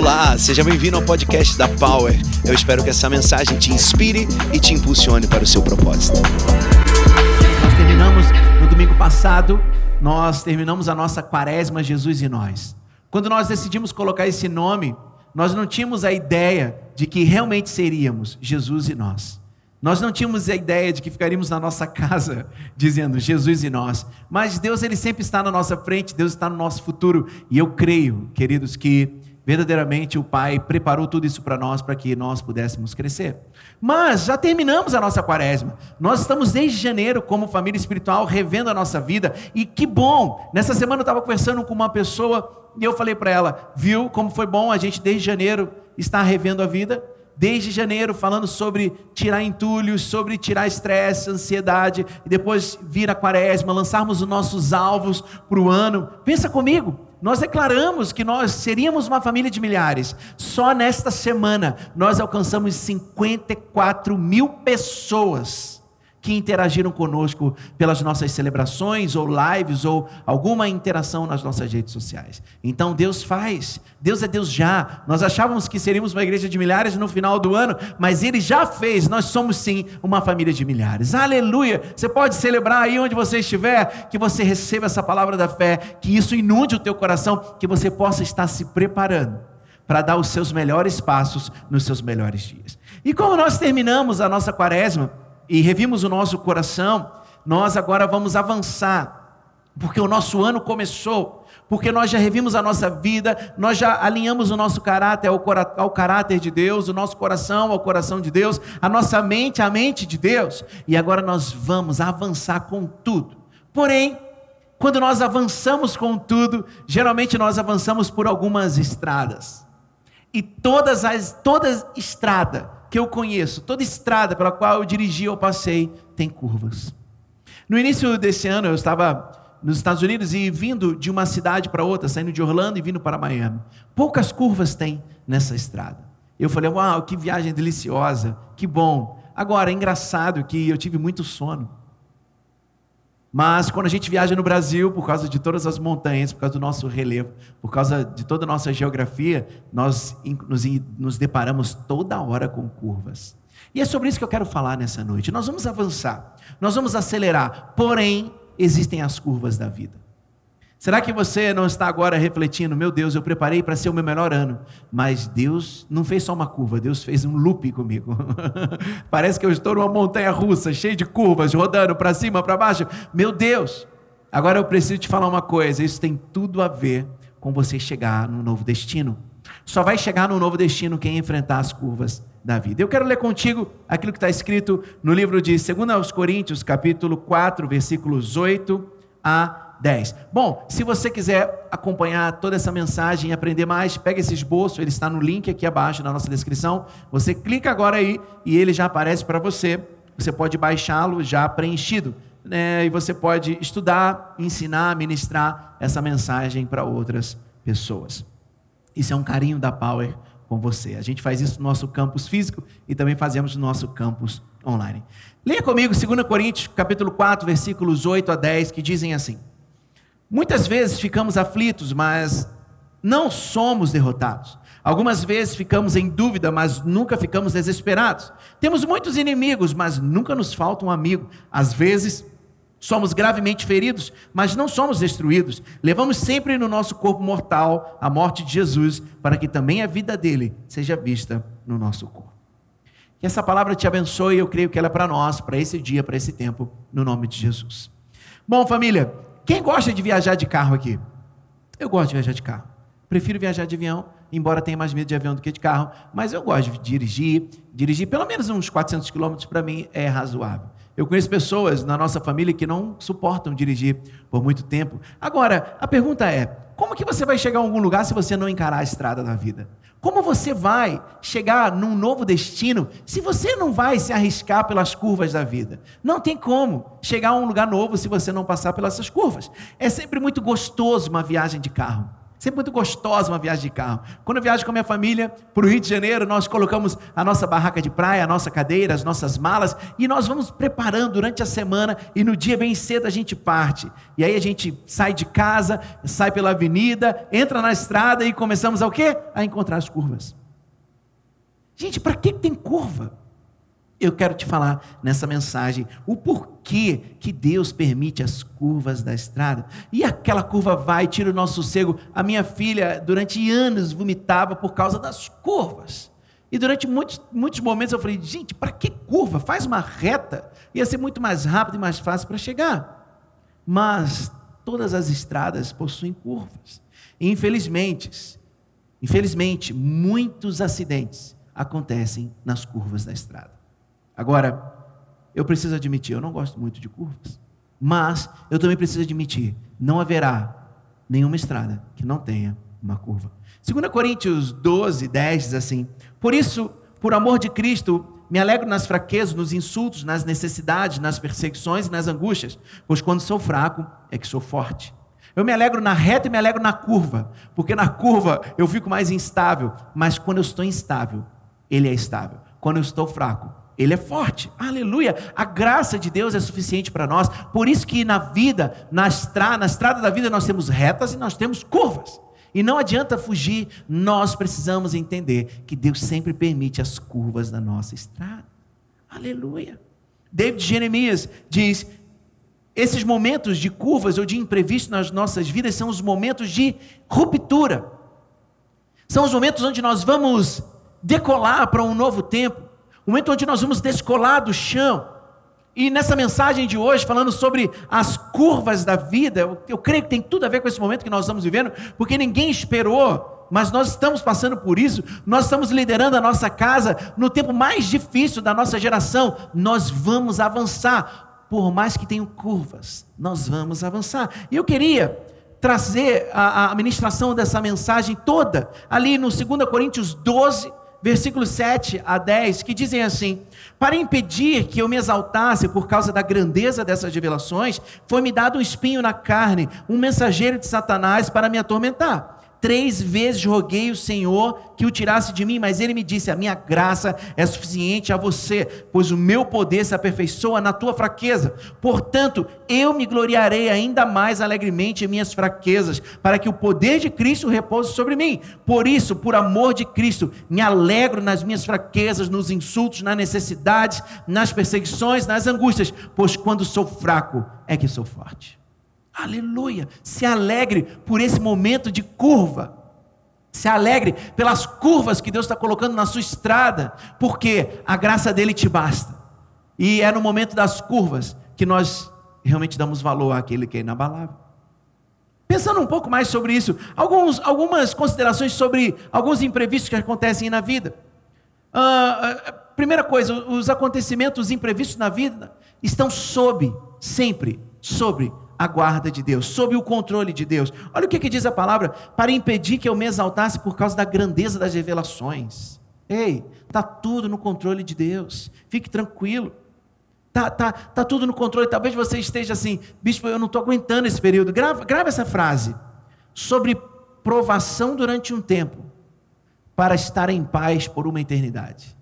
Olá, seja bem-vindo ao podcast da Power. Eu espero que essa mensagem te inspire e te impulsione para o seu propósito. Nós terminamos no domingo passado, nós terminamos a nossa quaresma Jesus e nós. Quando nós decidimos colocar esse nome, nós não tínhamos a ideia de que realmente seríamos Jesus e nós. Nós não tínhamos a ideia de que ficaríamos na nossa casa dizendo Jesus e nós, mas Deus ele sempre está na nossa frente, Deus está no nosso futuro, e eu creio, queridos, que verdadeiramente o Pai preparou tudo isso para nós para que nós pudéssemos crescer. Mas já terminamos a nossa quaresma. Nós estamos desde janeiro como família espiritual revendo a nossa vida e que bom. Nessa semana eu estava conversando com uma pessoa e eu falei para ela, viu como foi bom a gente desde janeiro estar revendo a vida? desde janeiro falando sobre tirar entulhos, sobre tirar estresse, ansiedade, e depois vir a quaresma, lançarmos os nossos alvos para o ano. Pensa comigo, nós declaramos que nós seríamos uma família de milhares. Só nesta semana nós alcançamos 54 mil pessoas que interagiram conosco pelas nossas celebrações ou lives ou alguma interação nas nossas redes sociais. Então Deus faz, Deus é Deus já. Nós achávamos que seríamos uma igreja de milhares no final do ano, mas Ele já fez, nós somos sim uma família de milhares. Aleluia! Você pode celebrar aí onde você estiver, que você receba essa palavra da fé, que isso inunde o teu coração, que você possa estar se preparando para dar os seus melhores passos nos seus melhores dias. E como nós terminamos a nossa quaresma, e revimos o nosso coração, nós agora vamos avançar, porque o nosso ano começou, porque nós já revimos a nossa vida, nós já alinhamos o nosso caráter ao, ao caráter de Deus, o nosso coração ao coração de Deus, a nossa mente à mente de Deus, e agora nós vamos avançar com tudo. Porém, quando nós avançamos com tudo, geralmente nós avançamos por algumas estradas. E todas as toda estrada que eu conheço, toda estrada pela qual eu dirigi ou passei, tem curvas. No início desse ano, eu estava nos Estados Unidos e vindo de uma cidade para outra, saindo de Orlando e vindo para Miami. Poucas curvas tem nessa estrada. Eu falei, uau, que viagem deliciosa, que bom. Agora, é engraçado que eu tive muito sono. Mas quando a gente viaja no Brasil, por causa de todas as montanhas, por causa do nosso relevo, por causa de toda a nossa geografia, nós nos, nos deparamos toda hora com curvas. E é sobre isso que eu quero falar nessa noite. Nós vamos avançar, nós vamos acelerar, porém, existem as curvas da vida. Será que você não está agora refletindo, meu Deus, eu preparei para ser o meu melhor ano, mas Deus não fez só uma curva, Deus fez um loop comigo. Parece que eu estou numa montanha russa, cheia de curvas, rodando para cima, para baixo. Meu Deus! Agora eu preciso te falar uma coisa, isso tem tudo a ver com você chegar no novo destino. Só vai chegar no novo destino quem enfrentar as curvas da vida. Eu quero ler contigo aquilo que está escrito no livro de 2 Coríntios, capítulo 4, versículos 8 a 10. Bom, se você quiser acompanhar toda essa mensagem e aprender mais, pega esse esboço, ele está no link aqui abaixo na nossa descrição. Você clica agora aí e ele já aparece para você. Você pode baixá-lo já preenchido. Né? E você pode estudar, ensinar, ministrar essa mensagem para outras pessoas. Isso é um carinho da Power com você. A gente faz isso no nosso campus físico e também fazemos no nosso campus online. Leia comigo 2 Coríntios, capítulo 4, versículos 8 a 10, que dizem assim: Muitas vezes ficamos aflitos, mas não somos derrotados. Algumas vezes ficamos em dúvida, mas nunca ficamos desesperados. Temos muitos inimigos, mas nunca nos falta um amigo. Às vezes somos gravemente feridos, mas não somos destruídos. Levamos sempre no nosso corpo mortal a morte de Jesus, para que também a vida dele seja vista no nosso corpo. Que essa palavra te abençoe, eu creio que ela é para nós, para esse dia, para esse tempo, no nome de Jesus. Bom, família, quem gosta de viajar de carro aqui? Eu gosto de viajar de carro. Prefiro viajar de avião, embora tenha mais medo de avião do que de carro, mas eu gosto de dirigir. Dirigir pelo menos uns 400 quilômetros para mim é razoável. Eu conheço pessoas na nossa família que não suportam dirigir por muito tempo. Agora, a pergunta é: como que você vai chegar a algum lugar se você não encarar a estrada da vida? Como você vai chegar num novo destino se você não vai se arriscar pelas curvas da vida? Não tem como chegar a um lugar novo se você não passar pelas curvas. É sempre muito gostoso uma viagem de carro. Sempre muito gostosa uma viagem de carro. Quando eu viajo com a minha família para o Rio de Janeiro, nós colocamos a nossa barraca de praia, a nossa cadeira, as nossas malas e nós vamos preparando durante a semana e no dia bem cedo a gente parte. E aí a gente sai de casa, sai pela avenida, entra na estrada e começamos a quê? A encontrar as curvas. Gente, para que tem curva? Eu quero te falar nessa mensagem o porquê que Deus permite as curvas da estrada. E aquela curva vai, tira o nosso sossego. A minha filha, durante anos, vomitava por causa das curvas. E durante muitos, muitos momentos eu falei, gente, para que curva? Faz uma reta. Ia ser muito mais rápido e mais fácil para chegar. Mas todas as estradas possuem curvas. E infelizmente, infelizmente, muitos acidentes acontecem nas curvas da estrada. Agora, eu preciso admitir, eu não gosto muito de curvas, mas eu também preciso admitir, não haverá nenhuma estrada que não tenha uma curva. 2 Coríntios 12, 10 diz assim: Por isso, por amor de Cristo, me alegro nas fraquezas, nos insultos, nas necessidades, nas perseguições e nas angústias, pois quando sou fraco é que sou forte. Eu me alegro na reta e me alegro na curva, porque na curva eu fico mais instável, mas quando eu estou instável, ele é estável. Quando eu estou fraco, ele é forte. Aleluia. A graça de Deus é suficiente para nós. Por isso que na vida, na estrada, na estrada da vida nós temos retas e nós temos curvas. E não adianta fugir, nós precisamos entender que Deus sempre permite as curvas da nossa estrada. Aleluia. David Jeremias diz: esses momentos de curvas ou de imprevisto nas nossas vidas são os momentos de ruptura. São os momentos onde nós vamos decolar para um novo tempo momento onde nós vamos descolar do chão. E nessa mensagem de hoje, falando sobre as curvas da vida, eu, eu, creio que tem tudo a ver com esse momento que nós estamos vivendo, porque ninguém esperou, mas nós estamos passando por isso, nós estamos liderando a nossa casa no tempo mais difícil da nossa geração. Nós vamos avançar, por mais que tenham curvas, nós vamos avançar. E eu queria trazer a, a ministração dessa mensagem toda, ali no 2 Coríntios 12, versículos 7 a 10, que dizem assim: Para impedir que eu me exaltasse por causa da grandeza dessas revelações, foi-me dado um espinho na carne, um mensageiro de Satanás para me atormentar. Três vezes roguei o Senhor que o tirasse de mim, mas ele me disse: A minha graça é suficiente a você, pois o meu poder se aperfeiçoa na tua fraqueza. Portanto, eu me gloriarei ainda mais alegremente em minhas fraquezas, para que o poder de Cristo repouse sobre mim. Por isso, por amor de Cristo, me alegro nas minhas fraquezas, nos insultos, nas necessidades, nas perseguições, nas angústias, pois quando sou fraco é que sou forte. Aleluia! Se alegre por esse momento de curva. Se alegre pelas curvas que Deus está colocando na sua estrada, porque a graça dele te basta. E é no momento das curvas que nós realmente damos valor àquele que é inabalável. Pensando um pouco mais sobre isso, alguns, algumas considerações sobre alguns imprevistos que acontecem na vida. Uh, primeira coisa, os acontecimentos imprevistos na vida estão sob, sempre, sobre a guarda de Deus, sob o controle de Deus. Olha o que, que diz a palavra: para impedir que eu me exaltasse por causa da grandeza das revelações. Ei, está tudo no controle de Deus, fique tranquilo. Tá, tá, tá tudo no controle. Talvez você esteja assim, bispo, eu não estou aguentando esse período. Grava, grava essa frase. Sobre provação durante um tempo, para estar em paz por uma eternidade.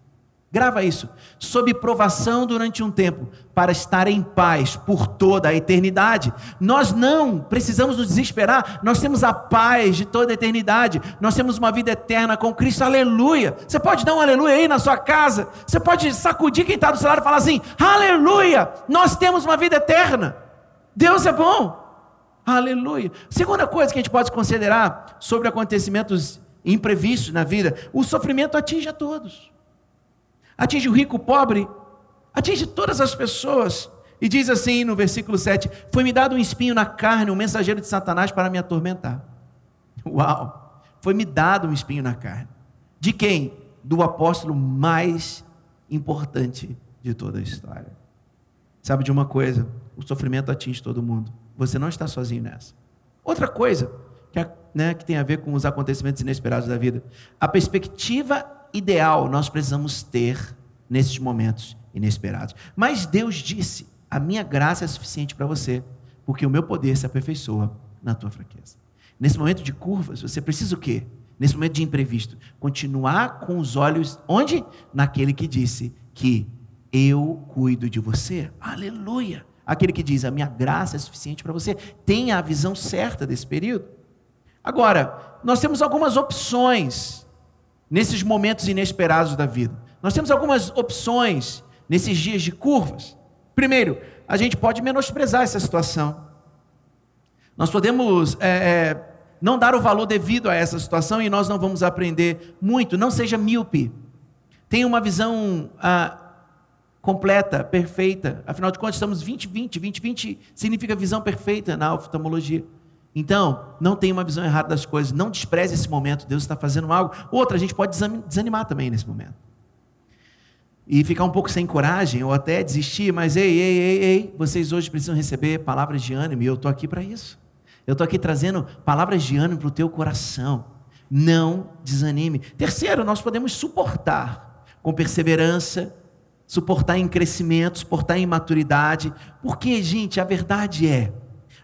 Grava isso. Sob provação durante um tempo, para estar em paz por toda a eternidade. Nós não precisamos nos desesperar, nós temos a paz de toda a eternidade. Nós temos uma vida eterna com Cristo. Aleluia. Você pode dar um aleluia aí na sua casa. Você pode sacudir quem está do seu lado e falar assim: Aleluia. Nós temos uma vida eterna. Deus é bom. Aleluia. Segunda coisa que a gente pode considerar sobre acontecimentos imprevistos na vida: o sofrimento atinge a todos atinge o rico, o pobre, atinge todas as pessoas. E diz assim no versículo 7: Foi-me dado um espinho na carne, um mensageiro de Satanás para me atormentar. Uau! Foi-me dado um espinho na carne. De quem? Do apóstolo mais importante de toda a história. Sabe de uma coisa? O sofrimento atinge todo mundo. Você não está sozinho nessa. Outra coisa que, né, que tem a ver com os acontecimentos inesperados da vida. A perspectiva ideal nós precisamos ter nesses momentos inesperados. Mas Deus disse: a minha graça é suficiente para você, porque o meu poder se aperfeiçoa na tua fraqueza. Nesse momento de curvas, você precisa o quê? Nesse momento de imprevisto, continuar com os olhos onde? Naquele que disse que eu cuido de você. Aleluia! Aquele que diz: a minha graça é suficiente para você. Tenha a visão certa desse período. Agora, nós temos algumas opções nesses momentos inesperados da vida. Nós temos algumas opções nesses dias de curvas. Primeiro, a gente pode menosprezar essa situação. Nós podemos é, é, não dar o valor devido a essa situação e nós não vamos aprender muito. Não seja míope. Tenha uma visão ah, completa, perfeita. Afinal de contas, estamos 20-20. 20-20 significa visão perfeita na oftalmologia. Então, não tenha uma visão errada das coisas. Não despreze esse momento. Deus está fazendo algo. Outra, a gente pode desanimar também nesse momento. E ficar um pouco sem coragem ou até desistir, mas ei, ei, ei, ei, vocês hoje precisam receber palavras de ânimo e eu estou aqui para isso. Eu estou aqui trazendo palavras de ânimo para o teu coração. Não desanime. Terceiro, nós podemos suportar com perseverança, suportar em crescimento, suportar em maturidade. Porque, gente, a verdade é,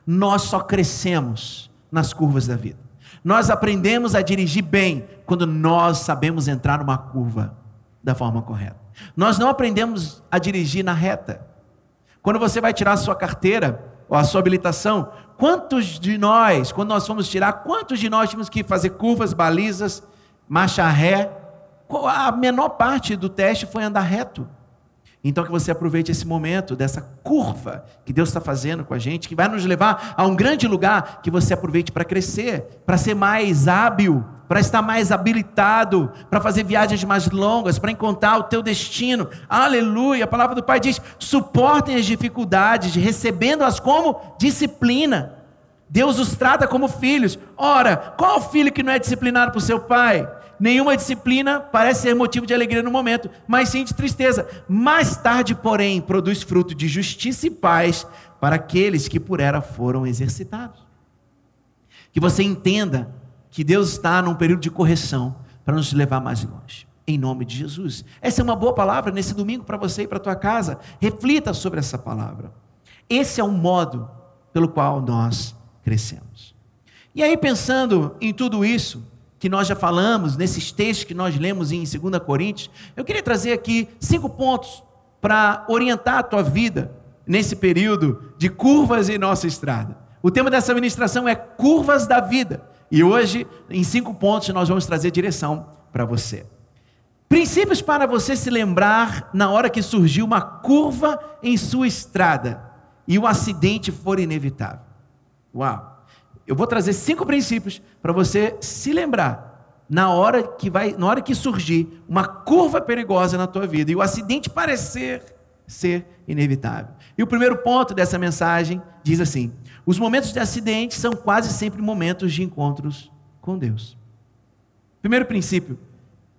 nós só crescemos nas curvas da vida. Nós aprendemos a dirigir bem quando nós sabemos entrar numa curva da forma correta. Nós não aprendemos a dirigir na reta. Quando você vai tirar a sua carteira ou a sua habilitação, Quantos de nós, quando nós fomos tirar, quantos de nós tínhamos que fazer curvas, balizas, marcha ré? A menor parte do teste foi andar reto. Então que você aproveite esse momento dessa curva que Deus está fazendo com a gente, que vai nos levar a um grande lugar, que você aproveite para crescer, para ser mais hábil, para estar mais habilitado, para fazer viagens mais longas, para encontrar o teu destino. Aleluia! A palavra do Pai diz: suportem as dificuldades, recebendo-as como disciplina. Deus os trata como filhos. Ora, qual filho que não é disciplinado por seu pai? Nenhuma disciplina parece ser motivo de alegria no momento, mas sim de tristeza. Mais tarde, porém, produz fruto de justiça e paz para aqueles que por ela foram exercitados. Que você entenda que Deus está num período de correção para nos levar mais longe. Em nome de Jesus. Essa é uma boa palavra nesse domingo para você e para tua casa. Reflita sobre essa palavra. Esse é o modo pelo qual nós crescemos. E aí, pensando em tudo isso, que nós já falamos, nesses textos que nós lemos em 2 Coríntios, eu queria trazer aqui cinco pontos para orientar a tua vida nesse período de curvas em nossa estrada. O tema dessa ministração é curvas da vida. E hoje, em cinco pontos, nós vamos trazer direção para você. Princípios para você se lembrar na hora que surgiu uma curva em sua estrada e o acidente for inevitável. Uau! Eu vou trazer cinco princípios para você se lembrar na hora que vai, na hora que surgir uma curva perigosa na tua vida e o acidente parecer ser inevitável. E o primeiro ponto dessa mensagem diz assim: os momentos de acidente são quase sempre momentos de encontros com Deus. Primeiro princípio: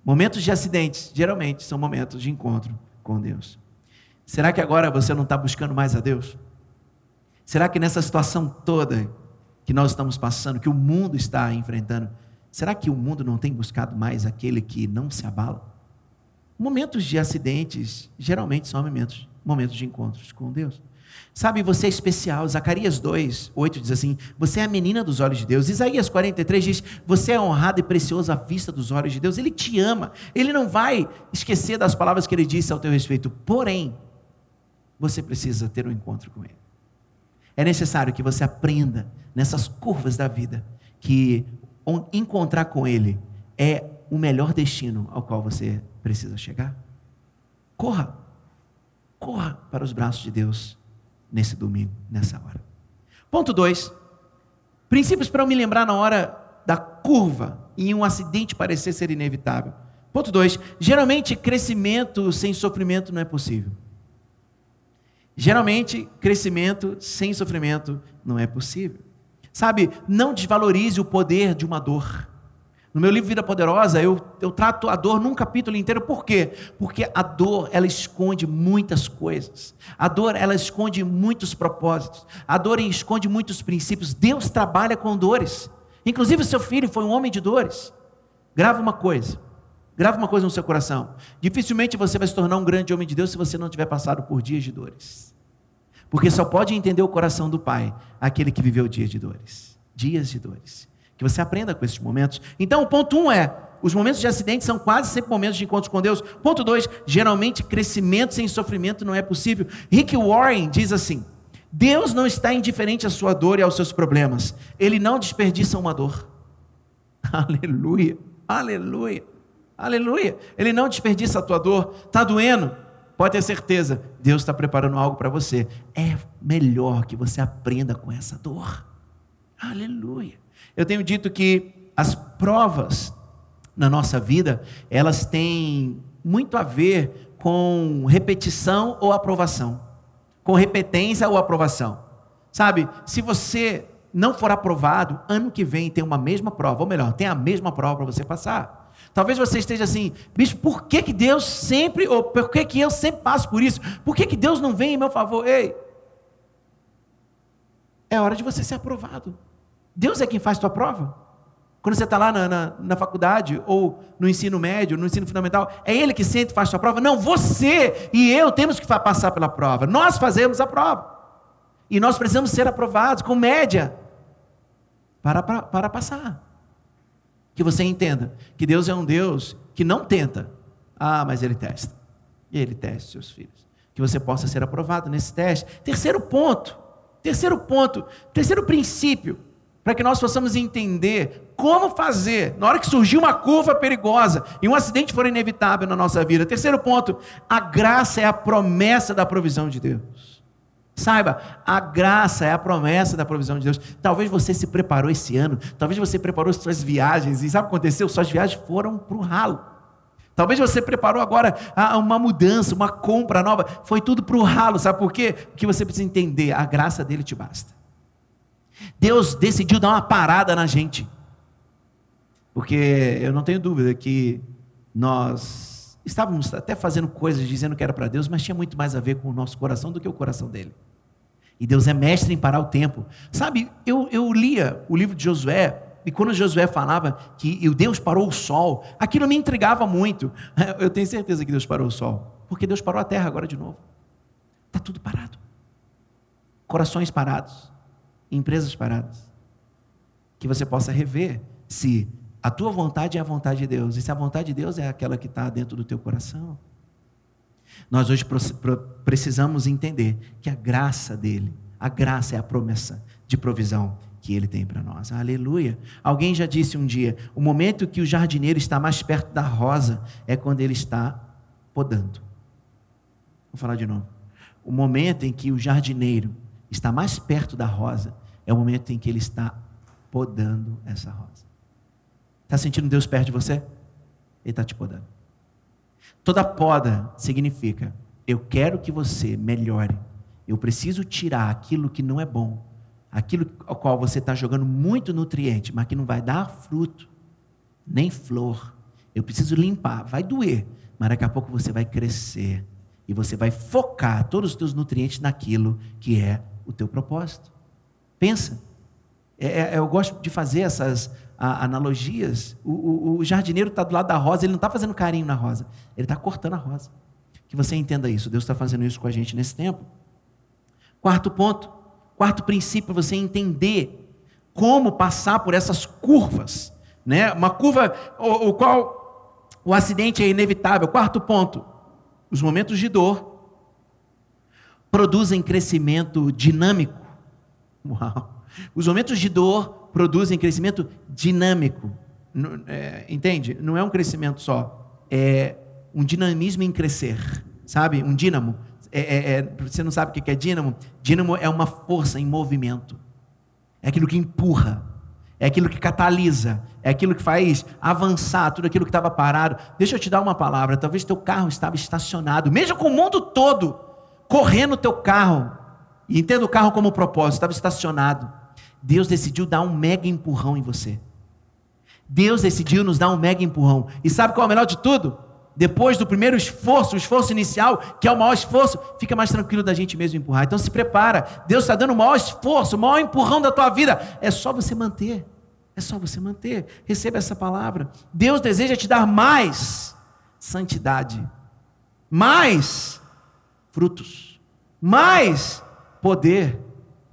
momentos de acidentes geralmente são momentos de encontro com Deus. Será que agora você não está buscando mais a Deus? Será que nessa situação toda que nós estamos passando, que o mundo está enfrentando, será que o mundo não tem buscado mais aquele que não se abala? Momentos de acidentes geralmente são momentos, momentos de encontros com Deus. Sabe, você é especial. Zacarias 2, 8 diz assim: Você é a menina dos olhos de Deus. Isaías 43 diz: Você é honrado e precioso à vista dos olhos de Deus. Ele te ama. Ele não vai esquecer das palavras que ele disse ao teu respeito. Porém, você precisa ter um encontro com Ele. É necessário que você aprenda nessas curvas da vida que encontrar com Ele é o melhor destino ao qual você precisa chegar. Corra, corra para os braços de Deus nesse domingo, nessa hora. Ponto 2. Princípios para eu me lembrar na hora da curva e um acidente parecer ser inevitável. Ponto 2. Geralmente, crescimento sem sofrimento não é possível. Geralmente, crescimento sem sofrimento não é possível. Sabe, não desvalorize o poder de uma dor. No meu livro Vida Poderosa, eu, eu trato a dor num capítulo inteiro, por quê? Porque a dor, ela esconde muitas coisas. A dor, ela esconde muitos propósitos. A dor esconde muitos princípios. Deus trabalha com dores. Inclusive, seu filho foi um homem de dores. Grava uma coisa. Grave uma coisa no seu coração. Dificilmente você vai se tornar um grande homem de Deus se você não tiver passado por dias de dores. Porque só pode entender o coração do Pai aquele que viveu dias de dores. Dias de dores. Que você aprenda com esses momentos. Então, o ponto um é: os momentos de acidente são quase sempre momentos de encontros com Deus. Ponto dois: geralmente crescimento sem sofrimento não é possível. Rick Warren diz assim: Deus não está indiferente à sua dor e aos seus problemas. Ele não desperdiça uma dor. Aleluia, aleluia, aleluia. Ele não desperdiça a tua dor. Está doendo? Pode ter certeza, Deus está preparando algo para você. É melhor que você aprenda com essa dor. Aleluia. Eu tenho dito que as provas na nossa vida, elas têm muito a ver com repetição ou aprovação. Com repetência ou aprovação. Sabe, se você não for aprovado, ano que vem tem uma mesma prova, ou melhor, tem a mesma prova para você passar. Talvez você esteja assim, bicho, por que, que Deus sempre, ou por que, que eu sempre passo por isso? Por que, que Deus não vem em meu favor? Ei, é hora de você ser aprovado. Deus é quem faz tua prova. Quando você está lá na, na, na, faculdade, ou no ensino médio, no ensino fundamental, é Ele que sempre faz tua prova? Não, você e eu temos que passar pela prova. Nós fazemos a prova. E nós precisamos ser aprovados com média para, para, para passar. Que você entenda que Deus é um Deus que não tenta. Ah, mas Ele testa. E Ele testa seus filhos. Que você possa ser aprovado nesse teste. Terceiro ponto. Terceiro ponto. Terceiro princípio para que nós possamos entender como fazer na hora que surgir uma curva perigosa e um acidente for inevitável na nossa vida. Terceiro ponto, a graça é a promessa da provisão de Deus. Saiba, a graça é a promessa da provisão de Deus. Talvez você se preparou esse ano, talvez você preparou suas viagens, e sabe o que aconteceu? Suas viagens foram para o ralo. Talvez você preparou agora uma mudança, uma compra nova, foi tudo para o ralo, sabe por quê? Porque você precisa entender, a graça dele te basta. Deus decidiu dar uma parada na gente. Porque eu não tenho dúvida que nós estávamos até fazendo coisas dizendo que era para Deus, mas tinha muito mais a ver com o nosso coração do que o coração dele. E Deus é mestre em parar o tempo. Sabe, eu, eu lia o livro de Josué, e quando Josué falava que Deus parou o sol, aquilo me intrigava muito. Eu tenho certeza que Deus parou o sol, porque Deus parou a terra agora de novo. Está tudo parado. Corações parados empresas paradas. Que você possa rever se a tua vontade é a vontade de Deus e se a vontade de Deus é aquela que está dentro do teu coração. Nós hoje precisamos entender que a graça dele, a graça é a promessa de provisão que ele tem para nós. Aleluia. Alguém já disse um dia: o momento que o jardineiro está mais perto da rosa é quando ele está podando. Vou falar de novo. O momento em que o jardineiro está mais perto da rosa, é o momento em que ele está podando essa rosa. Está sentindo Deus perto de você? Ele está te podando. Toda poda significa: eu quero que você melhore. Eu preciso tirar aquilo que não é bom, aquilo ao qual você está jogando muito nutriente, mas que não vai dar fruto, nem flor. Eu preciso limpar. Vai doer, mas daqui a pouco você vai crescer e você vai focar todos os teus nutrientes naquilo que é o teu propósito. Pensa. É, é, eu gosto de fazer essas a, analogias. O, o, o jardineiro está do lado da rosa, ele não está fazendo carinho na rosa, ele está cortando a rosa. Que você entenda isso. Deus está fazendo isso com a gente nesse tempo. Quarto ponto, quarto princípio, você entender como passar por essas curvas, né? Uma curva o, o qual o acidente é inevitável. Quarto ponto, os momentos de dor produzem crescimento dinâmico. Uau! Os momentos de dor produzem crescimento dinâmico. É, entende? Não é um crescimento só. É um dinamismo em crescer. Sabe? Um dínamo. É, é, é você não sabe o que é dínamo? Dínamo é uma força em movimento. É aquilo que empurra. É aquilo que catalisa. É aquilo que faz avançar tudo aquilo que estava parado. Deixa eu te dar uma palavra. Talvez teu carro estava estacionado, mesmo com o mundo todo correndo teu carro, e entenda o carro como propósito, estava estacionado. Deus decidiu dar um mega empurrão em você. Deus decidiu nos dar um mega empurrão. E sabe qual é o melhor de tudo? Depois do primeiro esforço, o esforço inicial, que é o maior esforço, fica mais tranquilo da gente mesmo empurrar. Então se prepara. Deus está dando o maior esforço, o maior empurrão da tua vida. É só você manter. É só você manter. Receba essa palavra. Deus deseja te dar mais santidade, mais frutos, mais poder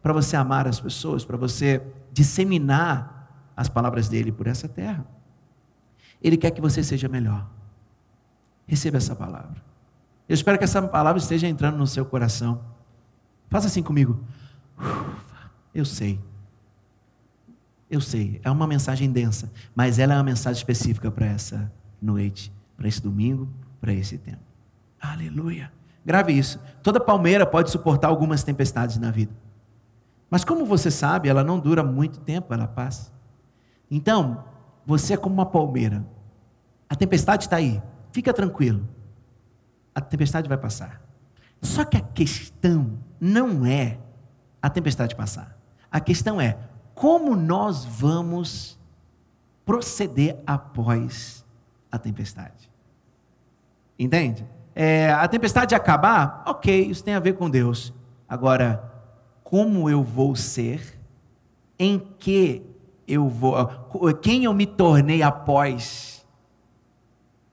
para você amar as pessoas, para você disseminar as palavras dele por essa terra. Ele quer que você seja melhor. Receba essa palavra. Eu espero que essa palavra esteja entrando no seu coração. Faça assim comigo. Eu sei. Eu sei, é uma mensagem densa, mas ela é uma mensagem específica para essa noite, para esse domingo, para esse tempo. Aleluia. Grave isso. Toda palmeira pode suportar algumas tempestades na vida. Mas como você sabe, ela não dura muito tempo, ela passa. Então, você é como uma palmeira. A tempestade está aí. Fica tranquilo. A tempestade vai passar. Só que a questão não é a tempestade passar. A questão é como nós vamos proceder após a tempestade. Entende? É, a tempestade acabar, ok, isso tem a ver com Deus. Agora, como eu vou ser, em que eu vou, quem eu me tornei após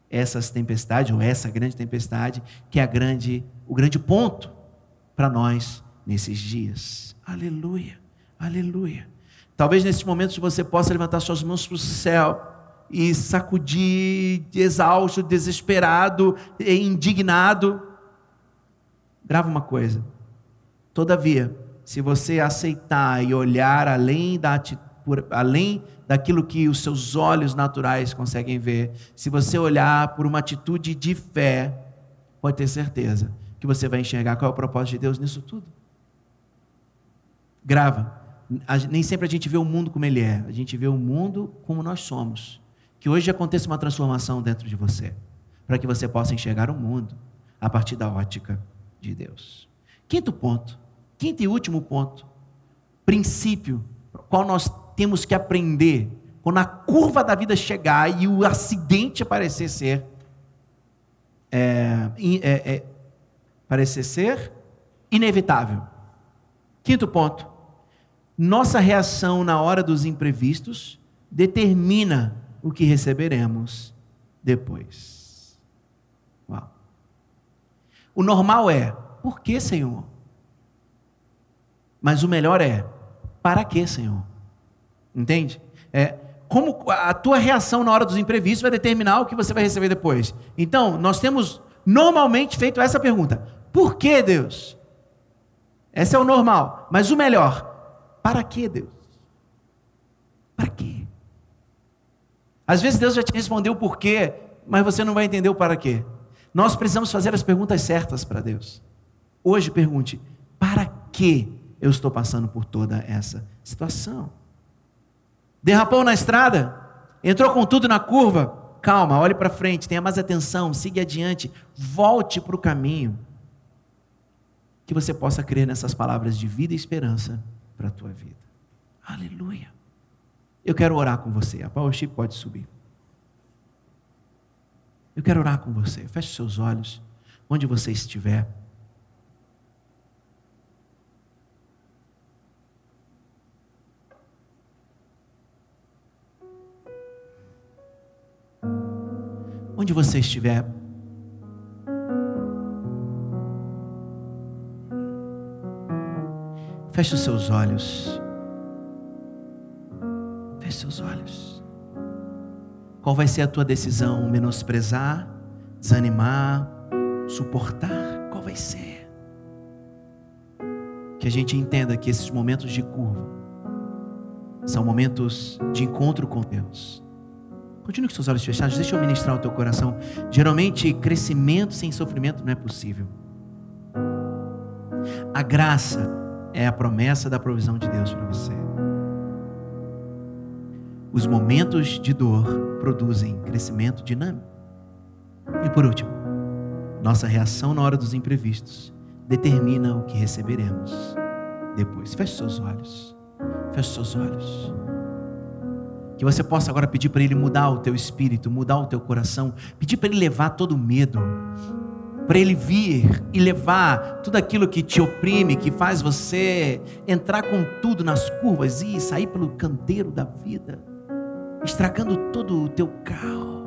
essas tempestades, ou essa grande tempestade, que é a grande, o grande ponto para nós nesses dias. Aleluia, aleluia. Talvez nesses momentos você possa levantar suas mãos para o céu e sacudir, exausto, desesperado, indignado. Grava uma coisa. Todavia, se você aceitar e olhar além, da, além daquilo que os seus olhos naturais conseguem ver, se você olhar por uma atitude de fé, pode ter certeza que você vai enxergar qual é o propósito de Deus nisso tudo. Grava nem sempre a gente vê o mundo como ele é, a gente vê o mundo como nós somos. Que hoje aconteça uma transformação dentro de você, para que você possa enxergar o mundo a partir da ótica de Deus. Quinto ponto, quinto e último ponto, princípio, qual nós temos que aprender quando a curva da vida chegar e o acidente aparecer ser, é, é, é, parecer ser inevitável. Quinto ponto, nossa reação na hora dos imprevistos determina o que receberemos depois. Uau. O normal é, por que, Senhor? Mas o melhor é, para que, Senhor? Entende? É, como a tua reação na hora dos imprevistos vai determinar o que você vai receber depois. Então, nós temos normalmente feito essa pergunta: por que, Deus? Esse é o normal. Mas o melhor, para que Deus? Para quê? Às vezes Deus já te respondeu o porquê, mas você não vai entender o para quê. Nós precisamos fazer as perguntas certas para Deus. Hoje pergunte: para que eu estou passando por toda essa situação? Derrapou na estrada? Entrou com tudo na curva? Calma, olhe para frente, tenha mais atenção, siga adiante, volte para o caminho. Que você possa crer nessas palavras de vida e esperança para a tua vida. Aleluia. Eu quero orar com você. A Power Chip pode subir. Eu quero orar com você. Feche seus olhos, onde você estiver. Onde você estiver, Feche os seus olhos. Feche seus olhos. Qual vai ser a tua decisão? Menosprezar, desanimar, suportar? Qual vai ser? Que a gente entenda que esses momentos de curva são momentos de encontro com Deus. Continue com seus olhos fechados, deixa eu ministrar o teu coração. Geralmente, crescimento sem sofrimento não é possível. A graça é a promessa da provisão de Deus para você. Os momentos de dor produzem crescimento dinâmico. E por último, nossa reação na hora dos imprevistos determina o que receberemos depois. Feche seus olhos. Feche seus olhos. Que você possa agora pedir para Ele mudar o teu espírito, mudar o teu coração, pedir para Ele levar todo o medo, para Ele vir e levar tudo aquilo que te oprime, que faz você entrar com tudo nas curvas e sair pelo canteiro da vida, estragando todo o teu carro.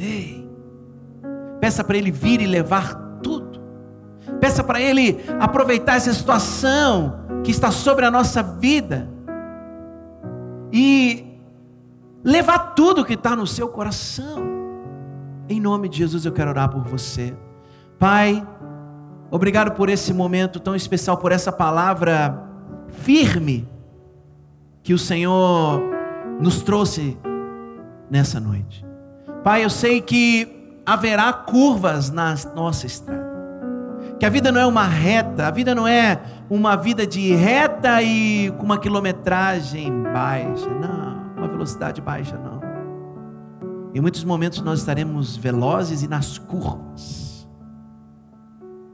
Ei, peça para Ele vir e levar tudo. Peça para Ele aproveitar essa situação que está sobre a nossa vida e levar tudo que está no seu coração. Em nome de Jesus eu quero orar por você. Pai, obrigado por esse momento tão especial, por essa palavra firme que o Senhor nos trouxe nessa noite. Pai, eu sei que haverá curvas na nossa estrada. Que a vida não é uma reta, a vida não é uma vida de reta e com uma quilometragem baixa, não, uma velocidade baixa, não. Em muitos momentos nós estaremos velozes e nas curvas.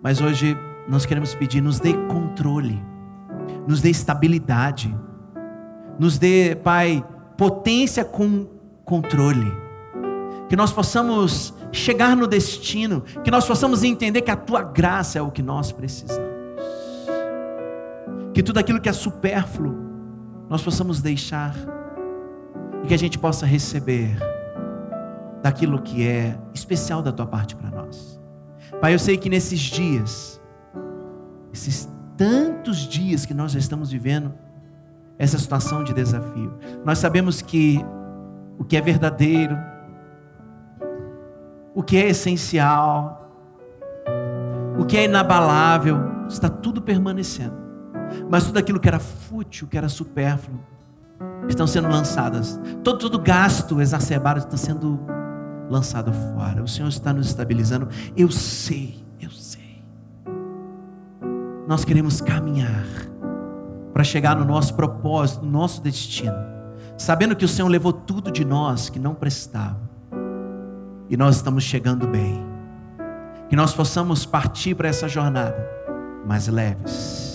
Mas hoje nós queremos pedir, nos dê controle, nos dê estabilidade, nos dê, Pai, potência com controle. Que nós possamos chegar no destino, que nós possamos entender que a tua graça é o que nós precisamos. Que tudo aquilo que é supérfluo, nós possamos deixar e que a gente possa receber daquilo que é especial da tua parte para nós. Pai, eu sei que nesses dias, esses tantos dias que nós já estamos vivendo, essa situação de desafio, nós sabemos que o que é verdadeiro, o que é essencial, o que é inabalável, está tudo permanecendo. Mas tudo aquilo que era fútil, que era supérfluo, estão sendo lançadas. Todo, todo gasto exacerbado está sendo lançado fora. O Senhor está nos estabilizando. Eu sei, eu sei. Nós queremos caminhar para chegar no nosso propósito, no nosso destino, sabendo que o Senhor levou tudo de nós que não prestava, e nós estamos chegando bem, que nós possamos partir para essa jornada mais leves,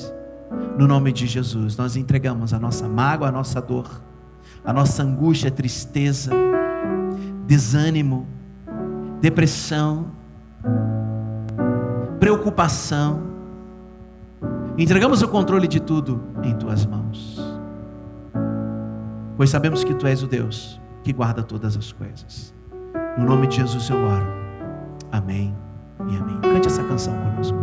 no nome de Jesus, nós entregamos a nossa mágoa, a nossa dor, a nossa angústia, tristeza, desânimo, depressão, preocupação, Entregamos o controle de tudo em tuas mãos. Pois sabemos que tu és o Deus que guarda todas as coisas. No nome de Jesus eu oro. Amém e amém. Cante essa canção conosco.